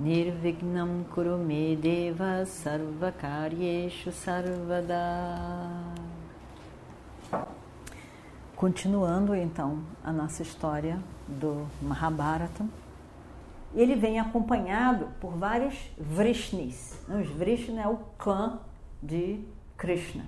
Nirvignam Kurume Deva Sarvakaryeshu Sarvada Continuando então a nossa história do Mahabharata, ele vem acompanhado por vários Vrishnis. Os Vrishna é o clã de Krishna.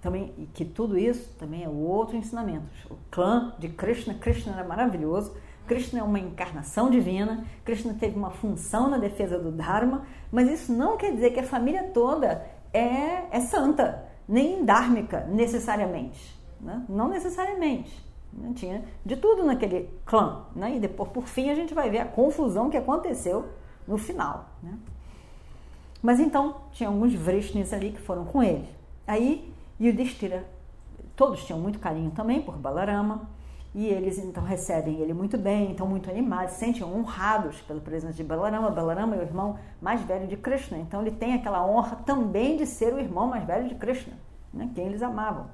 Também, que tudo isso também é outro ensinamento. O clã de Krishna, Krishna era maravilhoso. Krishna é uma encarnação divina, Krishna teve uma função na defesa do Dharma, mas isso não quer dizer que a família toda é, é santa, nem dármica necessariamente. Né? Não necessariamente. Né? Tinha de tudo naquele clã. Né? E depois, por fim, a gente vai ver a confusão que aconteceu no final. Né? Mas então, tinha alguns Vrishnis ali que foram com ele. Aí, Yudhishthira, todos tinham muito carinho também por Balarama, e eles então recebem ele muito bem, estão muito animados, se sentem honrados pela presença de Balarama. Balarama é o irmão mais velho de Krishna, então ele tem aquela honra também de ser o irmão mais velho de Krishna, né? quem eles amavam.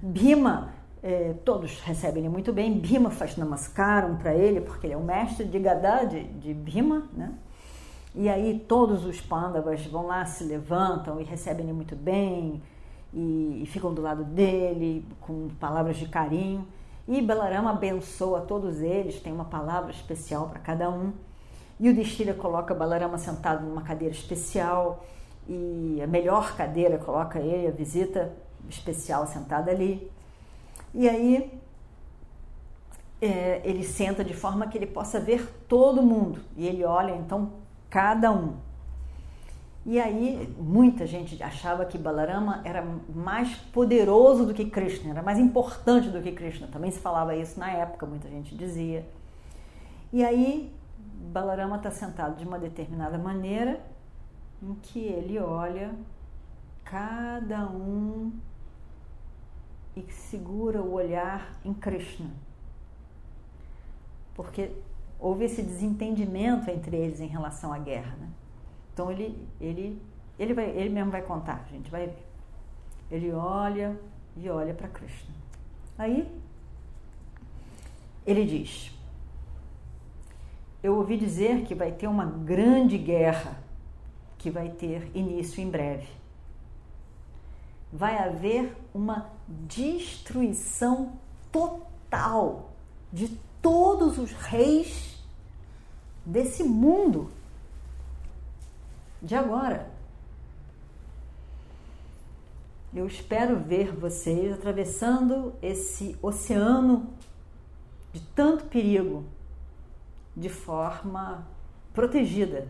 Bhima, eh, todos recebem ele muito bem. Bhima faz namaskaram para ele, porque ele é o mestre de Gadá, de, de Bhima, né? E aí todos os Pandavas vão lá, se levantam e recebem ele muito bem e, e ficam do lado dele com palavras de carinho. E Balarama abençoa todos eles, tem uma palavra especial para cada um. E o Destira coloca Balarama sentado numa cadeira especial e a melhor cadeira coloca ele, a visita especial sentado ali. E aí é, ele senta de forma que ele possa ver todo mundo. E ele olha então cada um. E aí muita gente achava que Balarama era mais poderoso do que Krishna, era mais importante do que Krishna. Também se falava isso na época, muita gente dizia. E aí Balarama está sentado de uma determinada maneira em que ele olha cada um e segura o olhar em Krishna. Porque houve esse desentendimento entre eles em relação à guerra. Né? Então ele, ele, ele, vai, ele mesmo vai contar, a gente vai ver. Ele olha e olha para Krishna. Aí ele diz: Eu ouvi dizer que vai ter uma grande guerra que vai ter início em breve vai haver uma destruição total de todos os reis desse mundo de agora. Eu espero ver vocês atravessando esse oceano de tanto perigo de forma protegida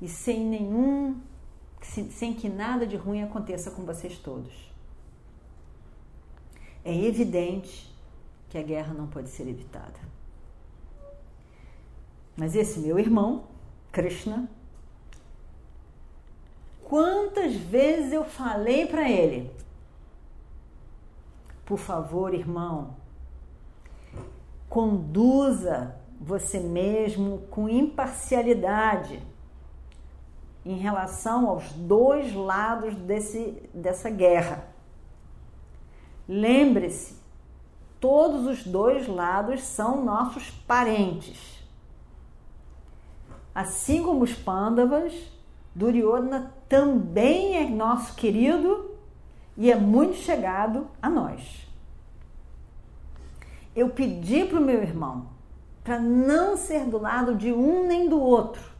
e sem nenhum sem que nada de ruim aconteça com vocês todos. É evidente que a guerra não pode ser evitada. Mas esse meu irmão, Krishna, quantas vezes eu falei para ele: por favor, irmão, conduza você mesmo com imparcialidade em relação aos dois lados desse, dessa guerra. Lembre-se, todos os dois lados são nossos parentes. Assim como os Pandavas, Duryodhana também é nosso querido e é muito chegado a nós. Eu pedi para o meu irmão para não ser do lado de um nem do outro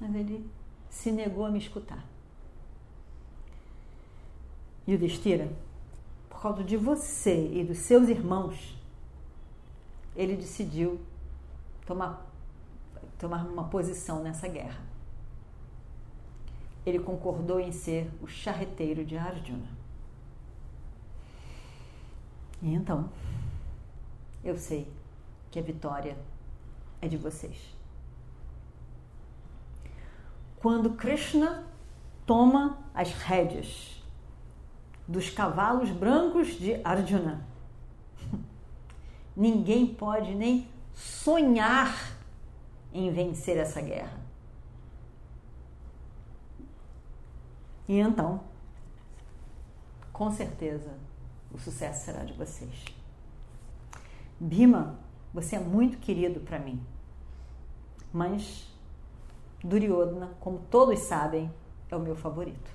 mas ele se negou a me escutar. E o Destira, por causa de você e dos seus irmãos, ele decidiu tomar, tomar uma posição nessa guerra. Ele concordou em ser o charreteiro de Arjuna. E então, eu sei que a vitória é de vocês. quando Krishna toma as rédeas dos cavalos brancos de Arjuna. Ninguém pode nem sonhar em vencer essa guerra. E então, com certeza, o sucesso será de vocês. Bima, você é muito querido para mim. Mas Duryodhana, como todos sabem, é o meu favorito.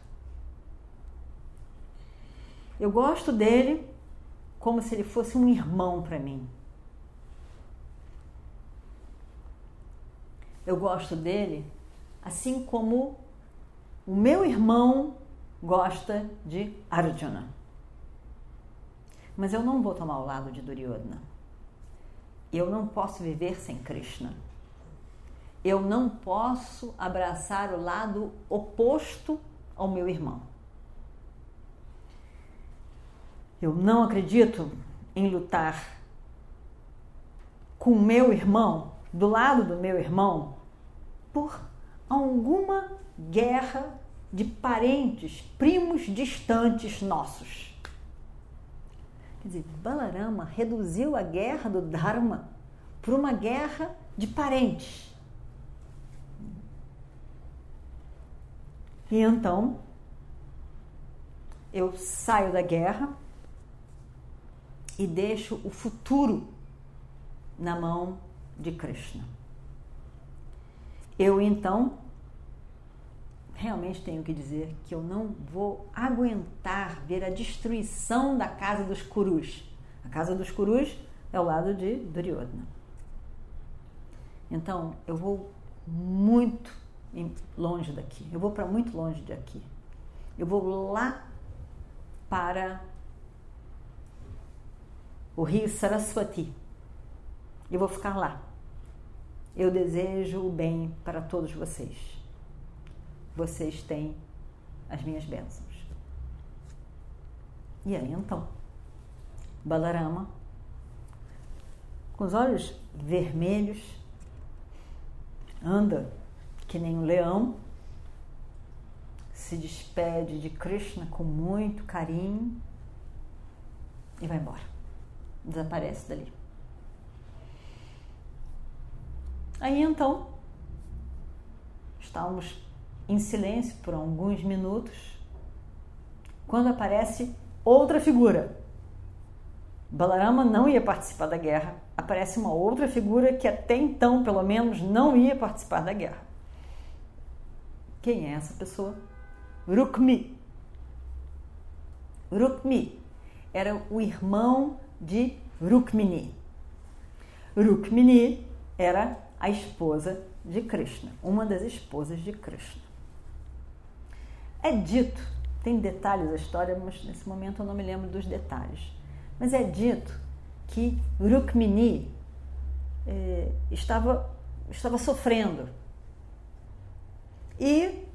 Eu gosto dele como se ele fosse um irmão para mim. Eu gosto dele assim como o meu irmão gosta de Arjuna. Mas eu não vou tomar o lado de Duryodhana. Eu não posso viver sem Krishna. Eu não posso abraçar o lado oposto ao meu irmão. Eu não acredito em lutar com meu irmão, do lado do meu irmão, por alguma guerra de parentes, primos distantes nossos. Quer dizer, Balarama reduziu a guerra do Dharma para uma guerra de parentes. E então eu saio da guerra e deixo o futuro na mão de Krishna. Eu então realmente tenho que dizer que eu não vou aguentar ver a destruição da casa dos Kurus. A casa dos Kurus é ao lado de Duryodhana. Então, eu vou muito longe daqui. Eu vou para muito longe daqui. Eu vou lá para o rio Saraswati. Eu vou ficar lá. Eu desejo o bem para todos vocês vocês têm as minhas bênçãos. E aí então, Balarama, com os olhos vermelhos, anda que nem um leão, se despede de Krishna com muito carinho e vai embora. Desaparece dali. Aí então, estávamos em silêncio por alguns minutos, quando aparece outra figura. Balarama não ia participar da guerra, aparece uma outra figura que até então, pelo menos, não ia participar da guerra. Quem é essa pessoa? Rukmi. Rukmi era o irmão de Rukmini. Rukmini era a esposa de Krishna, uma das esposas de Krishna. É dito, tem detalhes da história, mas nesse momento eu não me lembro dos detalhes. Mas é dito que Rukmini eh, estava, estava sofrendo. E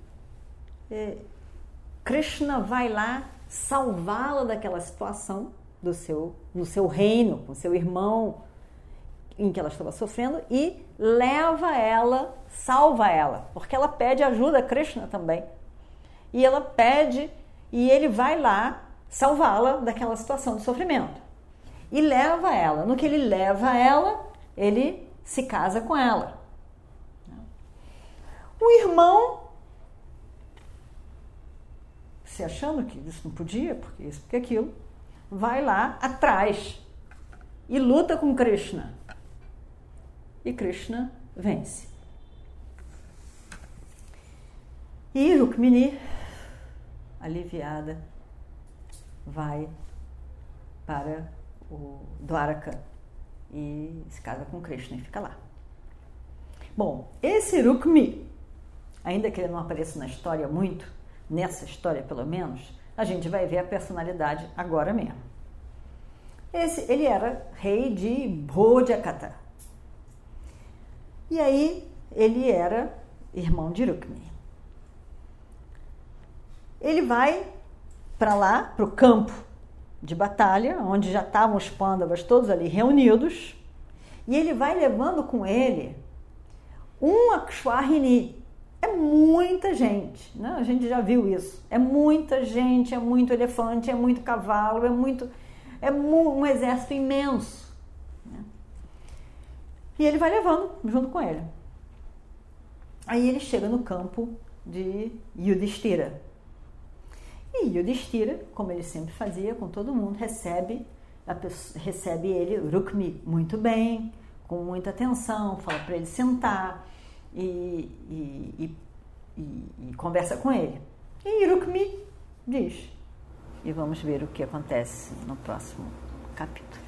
eh, Krishna vai lá salvá-la daquela situação do seu, no seu reino, com seu irmão em que ela estava sofrendo e leva ela, salva ela, porque ela pede ajuda a Krishna também e ela pede e ele vai lá salvá-la daquela situação de sofrimento. E leva ela. No que ele leva ela, ele se casa com ela. O irmão, se achando que isso não podia, porque isso, porque aquilo, vai lá atrás e luta com Krishna. E Krishna vence. E Rukmini aliviada, vai para o Dwaraka e se casa com Krishna e fica lá. Bom, esse Rukmi, ainda que ele não apareça na história muito, nessa história pelo menos, a gente vai ver a personalidade agora mesmo. Esse, ele era rei de Bhojakata. E aí ele era irmão de Rukmi ele vai para lá, para o campo de batalha, onde já estavam os pândavas todos ali reunidos, e ele vai levando com ele um Akshwarini, é muita gente, né? a gente já viu isso. É muita gente, é muito elefante, é muito cavalo, é muito. É um exército imenso. E ele vai levando junto com ele. Aí ele chega no campo de Yudhishthira. E Yudhishthira, como ele sempre fazia com todo mundo, recebe, pessoa, recebe ele, Rukmi, muito bem, com muita atenção, fala para ele sentar e, e, e, e, conversa com ele. E Rukmi diz. E vamos ver o que acontece no próximo capítulo.